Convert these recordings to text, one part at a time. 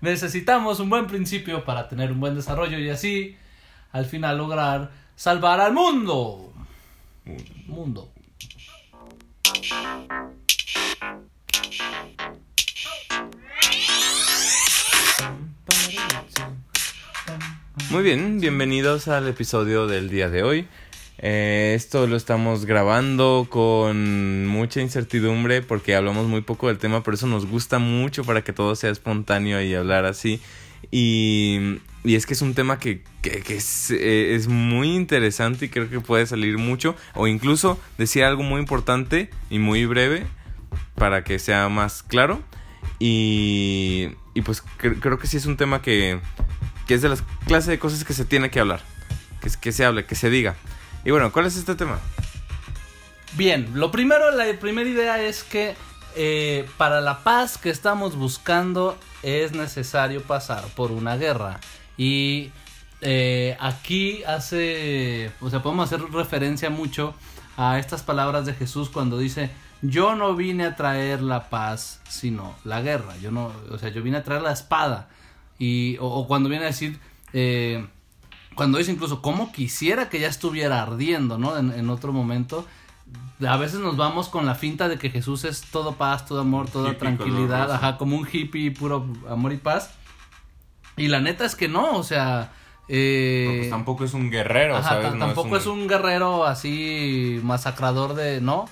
necesitamos un buen principio para tener un buen desarrollo y así al final lograr salvar al mundo. Mundo. Muy bien, bienvenidos al episodio del día de hoy. Eh, esto lo estamos grabando con mucha incertidumbre porque hablamos muy poco del tema, pero eso nos gusta mucho para que todo sea espontáneo y hablar así. Y, y es que es un tema que, que, es, eh, es, muy interesante y creo que puede salir mucho. O incluso decir algo muy importante y muy breve para que sea más claro. Y, y pues creo que sí es un tema que, que es de las clases de cosas que se tiene que hablar. Que, que se hable, que se diga. Y bueno, ¿cuál es este tema? Bien, lo primero, la primera idea es que eh, para la paz que estamos buscando es necesario pasar por una guerra. Y eh, aquí hace, o sea, podemos hacer referencia mucho a estas palabras de Jesús cuando dice, yo no vine a traer la paz, sino la guerra. Yo no, o sea, yo vine a traer la espada. Y, o, cuando viene a decir, eh, cuando dice incluso, como quisiera que ya estuviera ardiendo, ¿no? En, otro momento. A veces nos vamos con la finta de que Jesús es todo paz, todo amor, toda tranquilidad, ajá, como un hippie puro amor y paz. Y la neta es que no, o sea... Eh, pues tampoco es un guerrero, ajá, Tampoco es un... guerrero así masacrador de... No,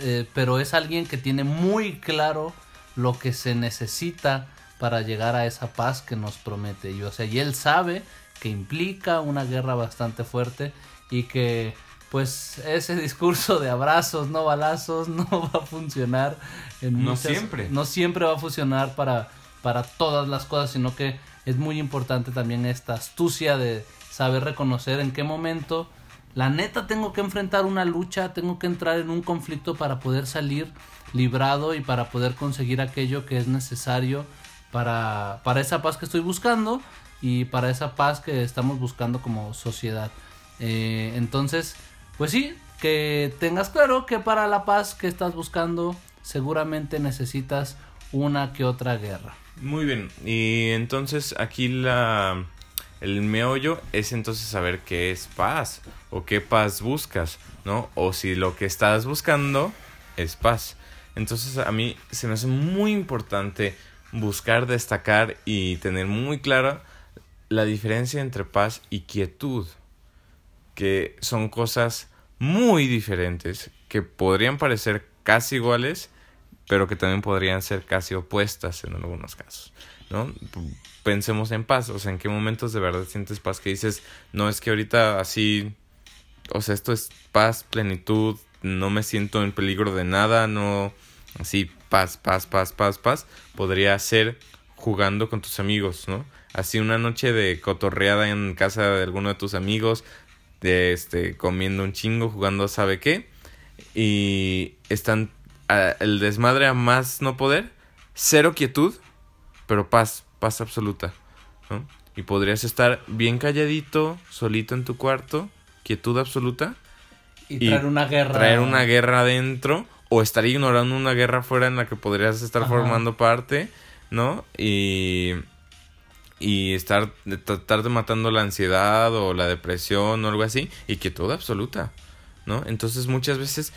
eh, pero es alguien que tiene muy claro lo que se necesita para llegar a esa paz que nos promete. Y, o sea, y él sabe que implica una guerra bastante fuerte y que pues ese discurso de abrazos, no balazos, no va a funcionar en No siempre. No siempre va a funcionar para, para todas las cosas, sino que es muy importante también esta astucia de saber reconocer en qué momento la neta tengo que enfrentar una lucha, tengo que entrar en un conflicto para poder salir librado y para poder conseguir aquello que es necesario para, para esa paz que estoy buscando y para esa paz que estamos buscando como sociedad. Eh, entonces, pues sí, que tengas claro que para la paz que estás buscando seguramente necesitas una que otra guerra. Muy bien, y entonces aquí la el meollo es entonces saber qué es paz o qué paz buscas, ¿no? O si lo que estás buscando es paz. Entonces a mí se me hace muy importante buscar destacar y tener muy claro la diferencia entre paz y quietud, que son cosas muy diferentes, que podrían parecer casi iguales, pero que también podrían ser casi opuestas en algunos casos, ¿no? Pensemos en paz, o sea, en qué momentos de verdad sientes paz que dices, no es que ahorita así, o sea, esto es paz, plenitud, no me siento en peligro de nada, no, así, paz, paz, paz, paz, paz, podría ser jugando con tus amigos, ¿no? Así una noche de cotorreada en casa de alguno de tus amigos, de este, comiendo un chingo, jugando sabe qué, y están el desmadre a más no poder, cero quietud, pero paz, paz absoluta, ¿no? Y podrías estar bien calladito, solito en tu cuarto, quietud absoluta. Y, traer una guerra. Traer una guerra adentro, o estar ignorando una guerra fuera en la que podrías estar formando parte, ¿no? Y y estar tratar de matando la ansiedad o la depresión o algo así y quietud absoluta ¿no? Entonces muchas veces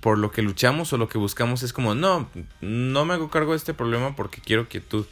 por lo que luchamos o lo que buscamos es como no no me hago cargo de este problema porque quiero quietud.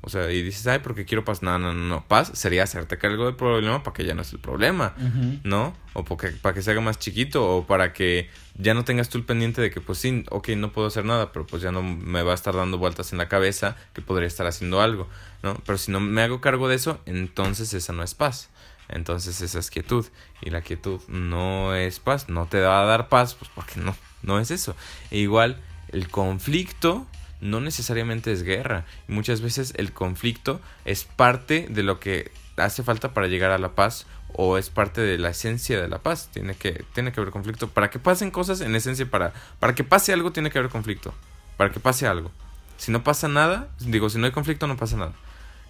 O sea, y dices, ay, porque quiero paz. No, no, no, no. Paz sería hacerte cargo del problema para que ya no es el problema, ¿no? O porque, para que se haga más chiquito o para que ya no tengas tú el pendiente de que, pues sí, ok, no puedo hacer nada, pero pues ya no me va a estar dando vueltas en la cabeza que podría estar haciendo algo, ¿no? Pero si no me hago cargo de eso, entonces esa no es paz. Entonces esa es quietud. Y la quietud no es paz. No te va a dar paz, pues porque no, no es eso. E igual, el conflicto no necesariamente es guerra. Muchas veces el conflicto es parte de lo que hace falta para llegar a la paz o es parte de la esencia de la paz. Tiene que, tiene que haber conflicto. Para que pasen cosas, en esencia, para, para que pase algo, tiene que haber conflicto. Para que pase algo. Si no pasa nada, digo, si no hay conflicto, no pasa nada.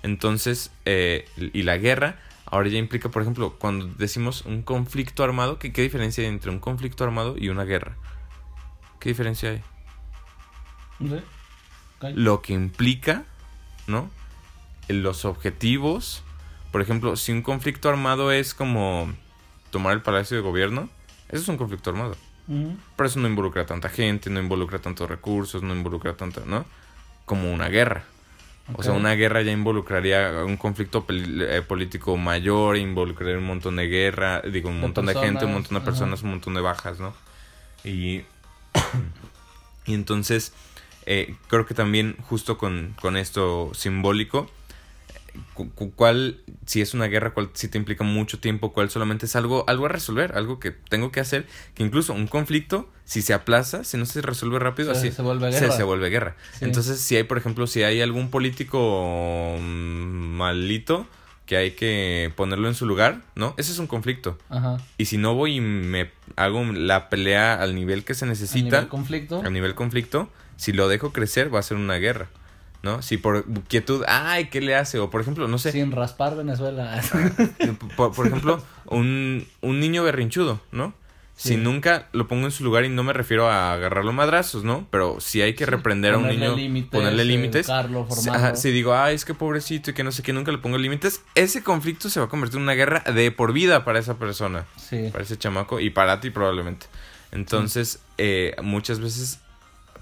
Entonces, eh, y la guerra ahora ya implica, por ejemplo, cuando decimos un conflicto armado, ¿qué, ¿qué diferencia hay entre un conflicto armado y una guerra? ¿Qué diferencia hay? Lo que implica, ¿no? los objetivos, por ejemplo, si un conflicto armado es como tomar el palacio de gobierno, eso es un conflicto armado. Pero eso no involucra a tanta gente, no involucra tantos recursos, no involucra tanto, ¿no? Como una guerra. O sea, una guerra ya involucraría un conflicto eh, político mayor, involucraría un montón de guerra, digo, un montón de gente, un montón de personas, un montón de bajas, ¿no? Y, y entonces, eh, creo que también justo con, con esto simbólico, cuál, si es una guerra, cuál si te implica mucho tiempo, cuál solamente es algo, algo a resolver, algo que tengo que hacer, que incluso un conflicto, si se aplaza, si no se resuelve rápido, así se vuelve guerra. Se, vuelve guerra. Entonces, si hay, por ejemplo, si hay algún político malito que hay que ponerlo en su lugar, ¿no? Ese es un conflicto. Ajá. Y si no voy y me hago la pelea al nivel que se necesita. A nivel conflicto. Nivel conflicto, si lo dejo crecer, va a ser una guerra. ¿no? Si por quietud, ay, ¿qué le hace? O por ejemplo, no sé. Sin raspar Venezuela. por, ejemplo, un, un niño berrinchudo, ¿no? Si nunca lo pongo en su lugar y no me refiero a agarrarlo madrazos, ¿no? Pero si hay que reprender a un niño, ponerle límites. si digo, ay, es que pobrecito y que no sé qué, nunca le pongo límites, ese conflicto se va a convertir en una guerra de por vida para esa persona. Para ese chamaco y para ti probablemente. Entonces, eh, muchas veces,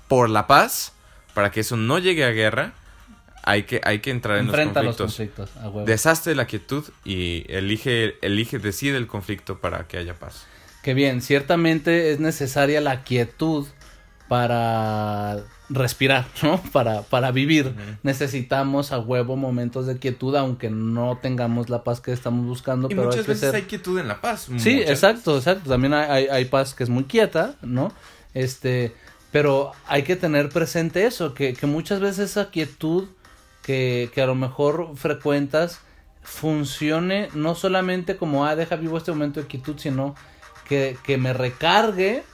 por la paz, para que eso no llegue a guerra, hay que, hay que entrar en los conflictos. Los la quietud y elige, elige, decide el conflicto para que haya paz. Que bien, ciertamente es necesaria la quietud para respirar, ¿no? Para, para vivir. Necesitamos a huevo momentos de quietud, aunque no tengamos la paz que estamos buscando. Y muchas veces hay quietud en la paz. Sí, exacto, exacto. También hay, hay, paz que es muy quieta, ¿no? Este, pero hay que tener presente eso, que, que muchas veces esa quietud que, que, a lo mejor frecuentas funcione no solamente como, ah, deja vivo este momento de quietud, sino que, que me recargue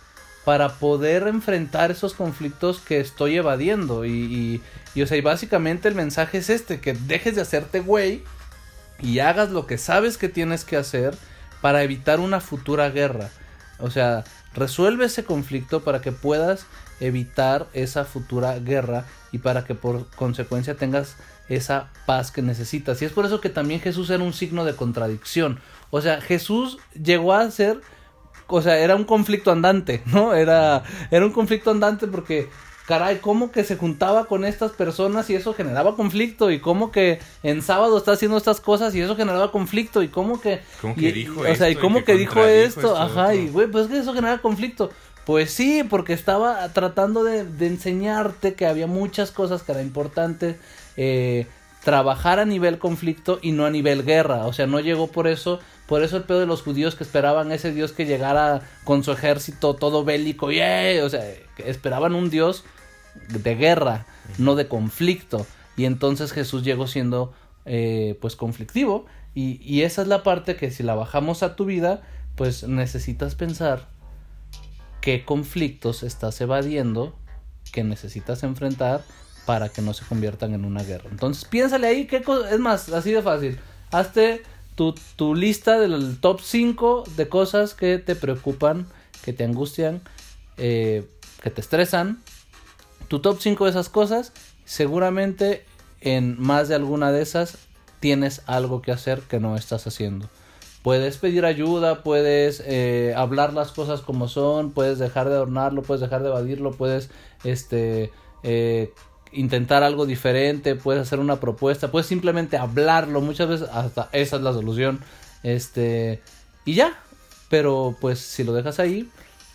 para poder enfrentar esos conflictos que estoy evadiendo. Y, y, o sea, y básicamente el mensaje es este, que dejes de hacerte güey y hagas lo que sabes que tienes que hacer para evitar una futura guerra. O sea, resuelve ese conflicto para que puedas evitar esa futura guerra y para que por consecuencia tengas esa paz que necesitas. Y es por eso que también Jesús era un signo de contradicción. O sea, Jesús llegó a ser, o sea, era un conflicto andante, ¿no? Era, era un conflicto andante porque, caray, ¿cómo que se juntaba con estas personas y eso generaba conflicto? Y cómo que en sábado está haciendo estas cosas y eso generaba conflicto? Y cómo que... ¿Cómo que dijo O sea, y cómo que, dijo esto, ajá, y güey, pues es que eso genera conflicto. Pues sí, porque estaba tratando de, enseñarte que había muchas cosas que era importante eh, trabajar a nivel conflicto y no a nivel guerra. O sea, no llegó por eso, por eso el pedo de los judíos que esperaban ese Dios que llegara con su ejército todo bélico, y o sea, esperaban un Dios de guerra, no de conflicto. Y entonces Jesús llegó siendo eh, pues conflictivo. Y, y esa es la parte que si la bajamos a tu vida, pues necesitas pensar qué conflictos estás evadiendo que necesitas enfrentar para que no se conviertan en una guerra. Entonces piénsale ahí, qué es más, así de fácil. Hazte tu, tu lista del top 5 de cosas que te preocupan, que te angustian, eh, que te estresan. Tu top 5 de esas cosas, seguramente en más de alguna de esas tienes algo que hacer que no estás haciendo. Puedes pedir ayuda, puedes eh, hablar las cosas como son, puedes dejar de adornarlo, puedes dejar de evadirlo, puedes este, eh, intentar algo diferente, puedes hacer una propuesta, puedes simplemente hablarlo, muchas veces hasta esa es la solución. Este, y ya, pero pues si lo dejas ahí,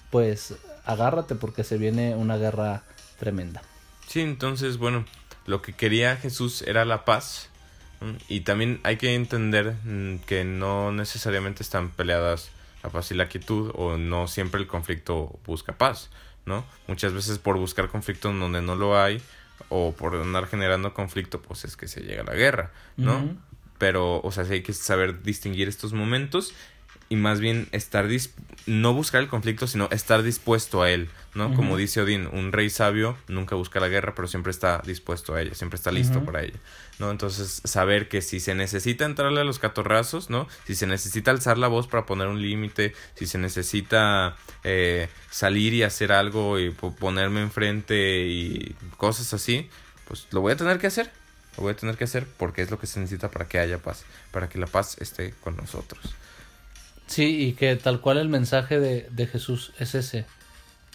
pues agárrate porque se viene una guerra tremenda. Sí, entonces, bueno, lo que quería Jesús era la paz y también hay que entender mm, que no necesariamente están peleadas la paz y la quietud o no siempre el conflicto busca paz, ¿no? Muchas veces por buscar conflicto donde no lo hay o por andar generando conflicto pues es que se llega a la guerra, ¿no? Pero, o sea, sí hay que saber distinguir estos momentos y más bien estar no buscar el conflicto, sino estar dispuesto a él, ¿no? Como dice Odín, un rey sabio nunca busca la guerra, pero siempre está dispuesto a ella, siempre está listo para ella, ¿no? Entonces, saber que si se necesita entrarle a los catorrazos, ¿no? Si se necesita alzar la voz para poner un límite, si se necesita eh, salir y hacer algo y ponerme enfrente y cosas así, pues lo voy a tener que hacer, lo voy a tener que hacer porque es lo que se necesita para que haya paz, para que la paz esté con nosotros. Sí, y que tal cual el mensaje de, de Jesús es ese.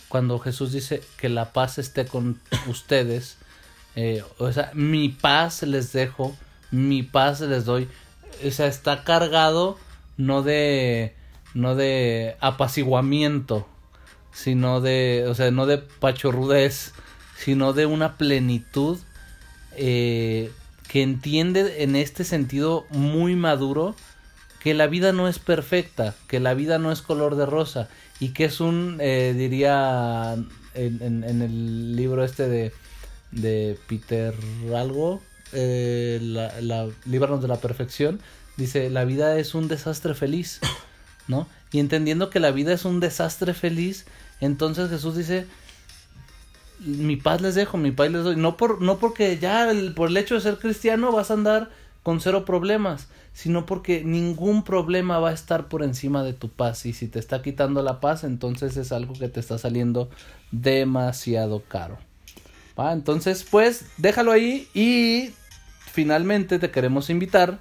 Cuando Jesús dice que la paz esté con ustedes, eh, o sea, mi paz les dejo, mi paz les doy, o sea, está cargado no de, no de apaciguamiento, sino de, o sea, no de pachorrudez, sino de una plenitud eh, que entiende en este sentido muy maduro que la vida no es perfecta, que la vida no es color de rosa y que es un, eh, diría en, el libro este de, de Peter algo, eh, la, Líbranos de la Perfección, dice, la vida es un desastre feliz, ¿no? Y entendiendo que la vida es un desastre feliz, entonces Jesús dice, mi paz les dejo, mi paz les doy. No, por, no porque ya por el hecho de ser cristiano vas a andar con cero problemas, sino porque ningún problema va a estar por encima de tu paz. Y si te está quitando la paz, entonces es algo que te está saliendo demasiado caro. ¿Va? Entonces, pues, déjalo ahí y finalmente te queremos invitar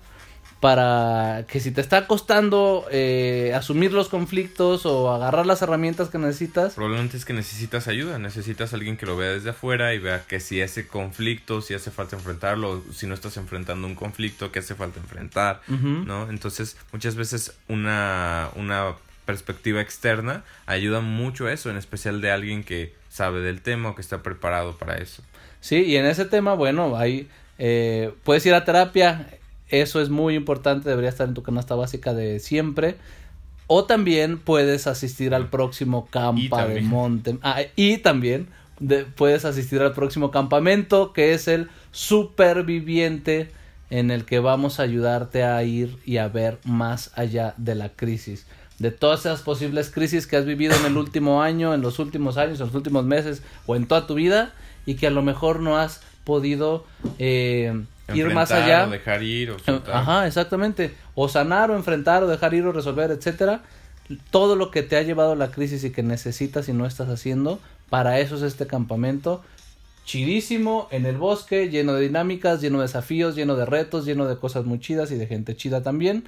para que si te está costando eh, asumir los conflictos o agarrar las herramientas que necesitas. Probablemente es que necesitas ayuda, necesitas alguien que lo vea desde afuera y vea que si ese conflicto, si hace falta enfrentarlo, si no estás enfrentando un conflicto, que hace falta enfrentar, ¿no? Entonces, muchas veces una, una perspectiva externa ayuda mucho a eso, en especial de alguien que sabe del tema o que está preparado para eso. Sí, y en ese tema, bueno, ahí eh, puedes ir a terapia, eso es muy importante, debería estar en tu canasta básica de siempre. O también puedes asistir al próximo campa de monte. Ah, y también puedes asistir al próximo campamento, que es el superviviente, en el que vamos a ayudarte a ir y a ver más allá de la crisis. De todas esas posibles crisis que has vivido en el último año, en los últimos años, en los últimos meses o en toda tu vida y que a lo mejor no has podido eh, ir más allá. O dejar ir o Ajá, exactamente. O sanar o enfrentar o dejar ir o resolver, etcétera. Todo lo que te ha llevado a la crisis y que necesitas y no estás haciendo, para eso es este campamento. Chidísimo, en el bosque, lleno de dinámicas, lleno de desafíos, lleno de retos, lleno de cosas muy chidas y de gente chida también.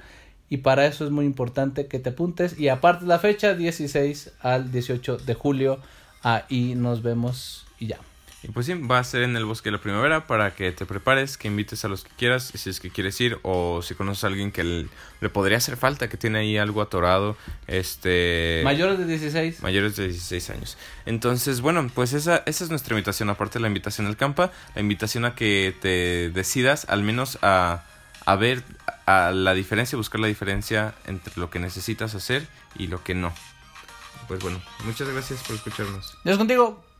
Y para eso es muy importante que te apuntes. Y aparte la fecha, 16 al 18 de julio. Ahí nos vemos y ya. Y pues sí, va a ser en el bosque de la primavera para que te prepares, que invites a los que quieras, si es que quieres ir, o si conoces a alguien que le, podría hacer falta, que tiene ahí algo atorado. este Mayores de 16. Mayores de 16 años. Entonces, bueno, pues esa, esa es nuestra invitación, aparte de la invitación al campa, la invitación a que te decidas al menos a, a ver a la diferencia, buscar la diferencia entre lo que necesitas hacer y lo que no. Pues bueno, muchas gracias por escucharnos. Dios contigo.